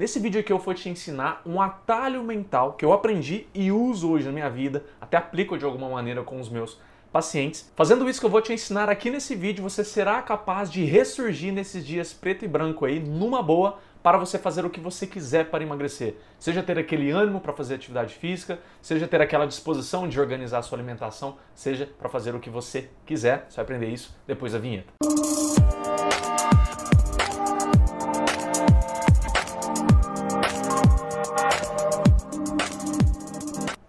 Nesse vídeo aqui eu vou te ensinar um atalho mental que eu aprendi e uso hoje na minha vida, até aplico de alguma maneira com os meus pacientes. Fazendo isso que eu vou te ensinar aqui nesse vídeo, você será capaz de ressurgir nesses dias preto e branco aí, numa boa, para você fazer o que você quiser para emagrecer. Seja ter aquele ânimo para fazer atividade física, seja ter aquela disposição de organizar a sua alimentação, seja para fazer o que você quiser. Você vai aprender isso depois da vinheta.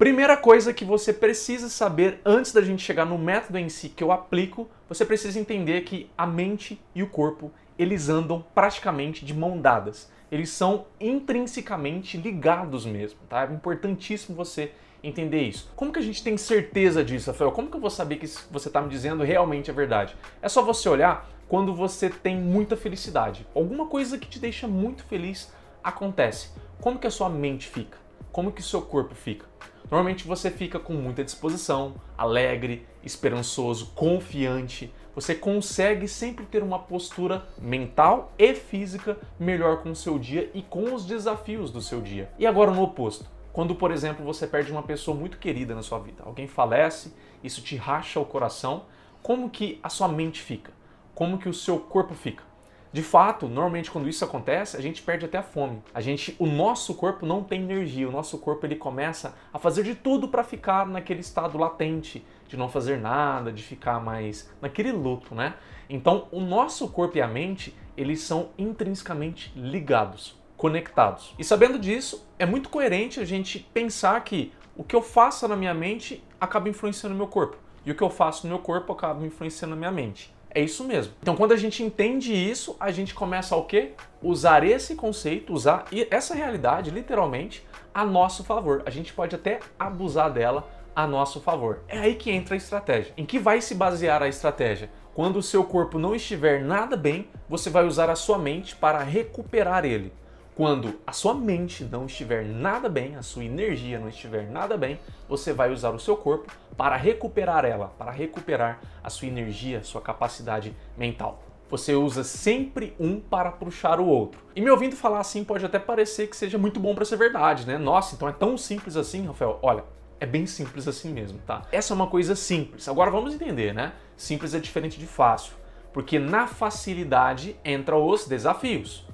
Primeira coisa que você precisa saber antes da gente chegar no método em si que eu aplico, você precisa entender que a mente e o corpo, eles andam praticamente de mão dadas. Eles são intrinsecamente ligados mesmo, tá? É importantíssimo você entender isso. Como que a gente tem certeza disso, Rafael? Como que eu vou saber que você está me dizendo realmente a verdade? É só você olhar quando você tem muita felicidade. Alguma coisa que te deixa muito feliz acontece. Como que a sua mente fica? Como que o seu corpo fica? Normalmente você fica com muita disposição, alegre, esperançoso, confiante. Você consegue sempre ter uma postura mental e física melhor com o seu dia e com os desafios do seu dia. E agora no oposto, quando, por exemplo, você perde uma pessoa muito querida na sua vida, alguém falece, isso te racha o coração, como que a sua mente fica? Como que o seu corpo fica? De fato, normalmente quando isso acontece, a gente perde até a fome. A gente, o nosso corpo não tem energia, o nosso corpo ele começa a fazer de tudo para ficar naquele estado latente, de não fazer nada, de ficar mais naquele luto, né? Então, o nosso corpo e a mente, eles são intrinsecamente ligados, conectados. E sabendo disso, é muito coerente a gente pensar que o que eu faço na minha mente acaba influenciando no meu corpo, e o que eu faço no meu corpo acaba influenciando na minha mente. É isso mesmo. Então, quando a gente entende isso, a gente começa a o quê? Usar esse conceito, usar essa realidade, literalmente, a nosso favor. A gente pode até abusar dela a nosso favor. É aí que entra a estratégia. Em que vai se basear a estratégia? Quando o seu corpo não estiver nada bem, você vai usar a sua mente para recuperar ele. Quando a sua mente não estiver nada bem, a sua energia não estiver nada bem, você vai usar o seu corpo para recuperar ela, para recuperar a sua energia, sua capacidade mental. Você usa sempre um para puxar o outro. E me ouvindo falar assim pode até parecer que seja muito bom para ser verdade, né? Nossa, então é tão simples assim, Rafael? Olha, é bem simples assim mesmo, tá? Essa é uma coisa simples. Agora vamos entender, né? Simples é diferente de fácil, porque na facilidade entra os desafios.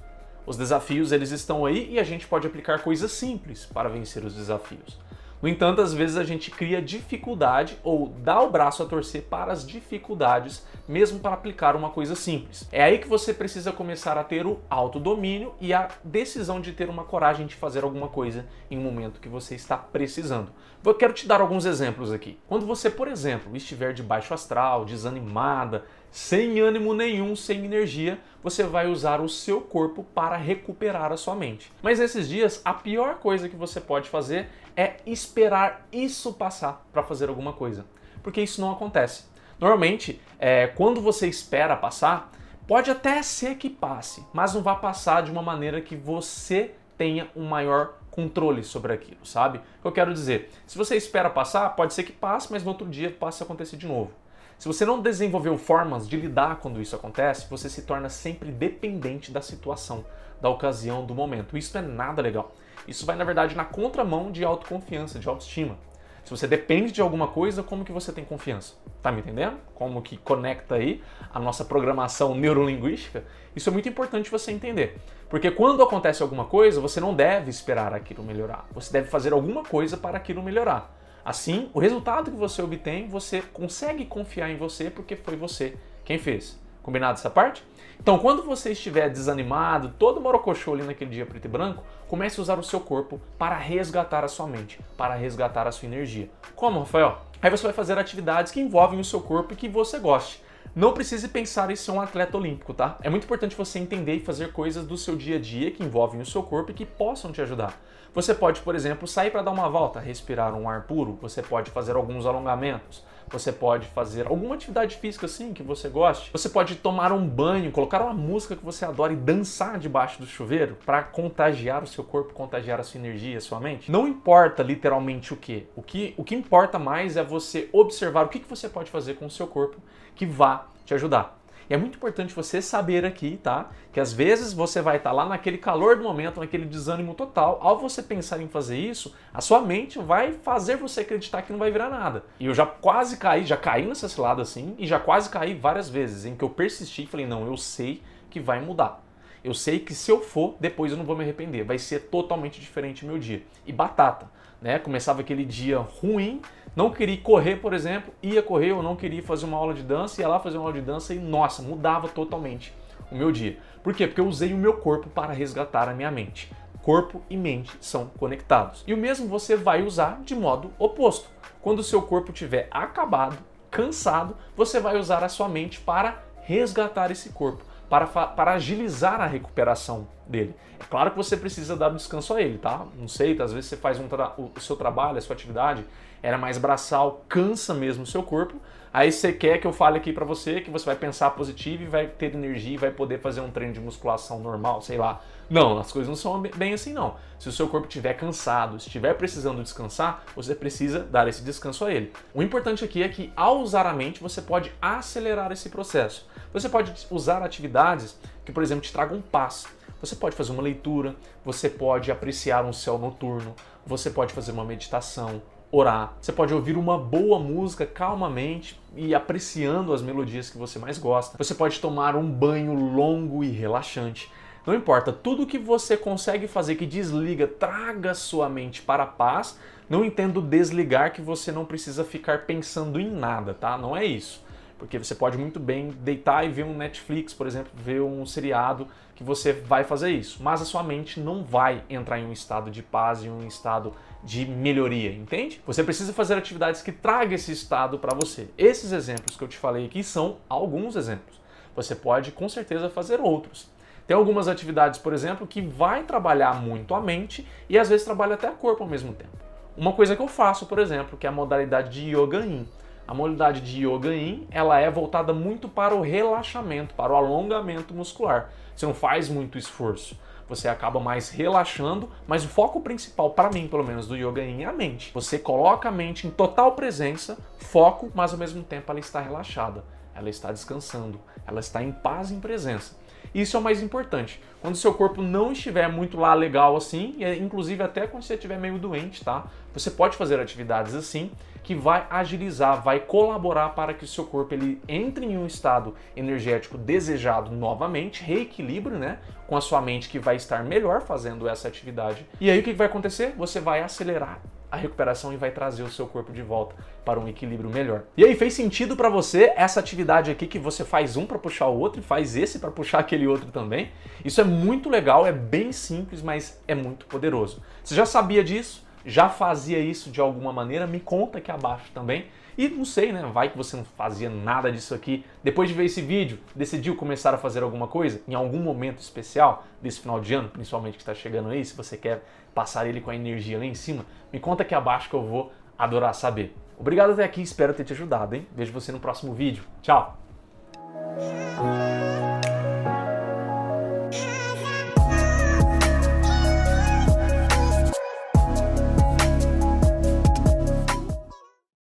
Os desafios eles estão aí e a gente pode aplicar coisas simples para vencer os desafios. No entanto, às vezes a gente cria dificuldade ou dá o braço a torcer para as dificuldades, mesmo para aplicar uma coisa simples. É aí que você precisa começar a ter o autodomínio e a decisão de ter uma coragem de fazer alguma coisa em um momento que você está precisando. Eu quero te dar alguns exemplos aqui. Quando você, por exemplo, estiver de baixo astral, desanimada, sem ânimo nenhum, sem energia, você vai usar o seu corpo para recuperar a sua mente. Mas nesses dias, a pior coisa que você pode fazer é esperar isso passar para fazer alguma coisa, porque isso não acontece. Normalmente, é, quando você espera passar, pode até ser que passe, mas não vai passar de uma maneira que você tenha um maior controle sobre aquilo, sabe? O que eu quero dizer, se você espera passar, pode ser que passe, mas no outro dia passe a acontecer de novo. Se você não desenvolveu formas de lidar quando isso acontece, você se torna sempre dependente da situação, da ocasião, do momento. Isso é nada legal. Isso vai, na verdade, na contramão de autoconfiança, de autoestima. Se você depende de alguma coisa, como que você tem confiança? Tá me entendendo? Como que conecta aí a nossa programação neurolinguística? Isso é muito importante você entender. Porque quando acontece alguma coisa, você não deve esperar aquilo melhorar. Você deve fazer alguma coisa para aquilo melhorar. Assim, o resultado que você obtém, você consegue confiar em você porque foi você quem fez. Combinado essa parte? Então, quando você estiver desanimado, todo morocochô ali naquele dia preto e branco, comece a usar o seu corpo para resgatar a sua mente, para resgatar a sua energia. Como, Rafael? Aí você vai fazer atividades que envolvem o seu corpo e que você goste. Não precise pensar em ser um atleta olímpico, tá? É muito importante você entender e fazer coisas do seu dia a dia que envolvem o seu corpo e que possam te ajudar. Você pode, por exemplo, sair para dar uma volta, respirar um ar puro, você pode fazer alguns alongamentos, você pode fazer alguma atividade física assim que você goste. Você pode tomar um banho, colocar uma música que você adora e dançar debaixo do chuveiro para contagiar o seu corpo, contagiar a sua energia, a sua mente. Não importa literalmente o que. O que, o que importa mais é você observar o que, que você pode fazer com o seu corpo que vá te ajudar. E é muito importante você saber aqui, tá? Que às vezes você vai estar tá lá naquele calor do momento, naquele desânimo total. Ao você pensar em fazer isso, a sua mente vai fazer você acreditar que não vai virar nada. E eu já quase caí, já caí nessa cilada assim, e já quase caí várias vezes, em que eu persisti e falei, não, eu sei que vai mudar. Eu sei que se eu for, depois eu não vou me arrepender. Vai ser totalmente diferente o meu dia. E batata, né? Começava aquele dia ruim, não queria correr, por exemplo, ia correr, ou não queria fazer uma aula de dança, ia lá fazer uma aula de dança e, nossa, mudava totalmente o meu dia. Por quê? Porque eu usei o meu corpo para resgatar a minha mente. Corpo e mente são conectados. E o mesmo você vai usar de modo oposto. Quando o seu corpo estiver acabado, cansado, você vai usar a sua mente para resgatar esse corpo para, para agilizar a recuperação dele. É claro que você precisa dar um descanso a ele, tá? Não sei, às vezes você faz um o seu trabalho, a sua atividade era mais braçal, cansa mesmo o seu corpo. Aí você quer que eu fale aqui para você que você vai pensar positivo e vai ter energia e vai poder fazer um treino de musculação normal, sei lá. Não, as coisas não são bem assim não. Se o seu corpo estiver cansado, estiver precisando descansar, você precisa dar esse descanso a ele. O importante aqui é que ao usar a mente, você pode acelerar esse processo. Você pode usar atividades que, por exemplo, te tragam paz. Você pode fazer uma leitura, você pode apreciar um céu noturno, você pode fazer uma meditação, orar. Você pode ouvir uma boa música calmamente e apreciando as melodias que você mais gosta. Você pode tomar um banho longo e relaxante. Não importa, tudo que você consegue fazer que desliga, traga sua mente para a paz. Não entendo desligar que você não precisa ficar pensando em nada, tá? Não é isso. Porque você pode muito bem deitar e ver um Netflix, por exemplo, ver um seriado que você vai fazer isso. Mas a sua mente não vai entrar em um estado de paz, em um estado de melhoria, entende? Você precisa fazer atividades que tragam esse estado para você. Esses exemplos que eu te falei aqui são alguns exemplos. Você pode com certeza fazer outros. Tem algumas atividades, por exemplo, que vai trabalhar muito a mente e às vezes trabalha até o corpo ao mesmo tempo. Uma coisa que eu faço, por exemplo, que é a modalidade de Yoga In. A modalidade de Yoga In, ela é voltada muito para o relaxamento, para o alongamento muscular. Você não faz muito esforço. Você acaba mais relaxando, mas o foco principal, para mim pelo menos, do Yoga é a mente. Você coloca a mente em total presença, foco, mas ao mesmo tempo ela está relaxada, ela está descansando, ela está em paz em presença. Isso é o mais importante. Quando seu corpo não estiver muito lá legal assim, inclusive até quando você estiver meio doente, tá? Você pode fazer atividades assim que vai agilizar, vai colaborar para que o seu corpo ele entre em um estado energético desejado novamente, reequilíbrio, né, com a sua mente que vai estar melhor fazendo essa atividade. E aí o que vai acontecer? Você vai acelerar a recuperação e vai trazer o seu corpo de volta para um equilíbrio melhor. E aí, fez sentido para você essa atividade aqui que você faz um para puxar o outro e faz esse para puxar aquele outro também? Isso é muito legal, é bem simples, mas é muito poderoso. Você já sabia disso? Já fazia isso de alguma maneira? Me conta aqui abaixo também. E não sei, né? Vai que você não fazia nada disso aqui. Depois de ver esse vídeo, decidiu começar a fazer alguma coisa em algum momento especial desse final de ano, principalmente que está chegando aí, se você quer passar ele com a energia lá em cima, me conta aqui abaixo que eu vou adorar saber. Obrigado até aqui, espero ter te ajudado, hein? Vejo você no próximo vídeo. Tchau!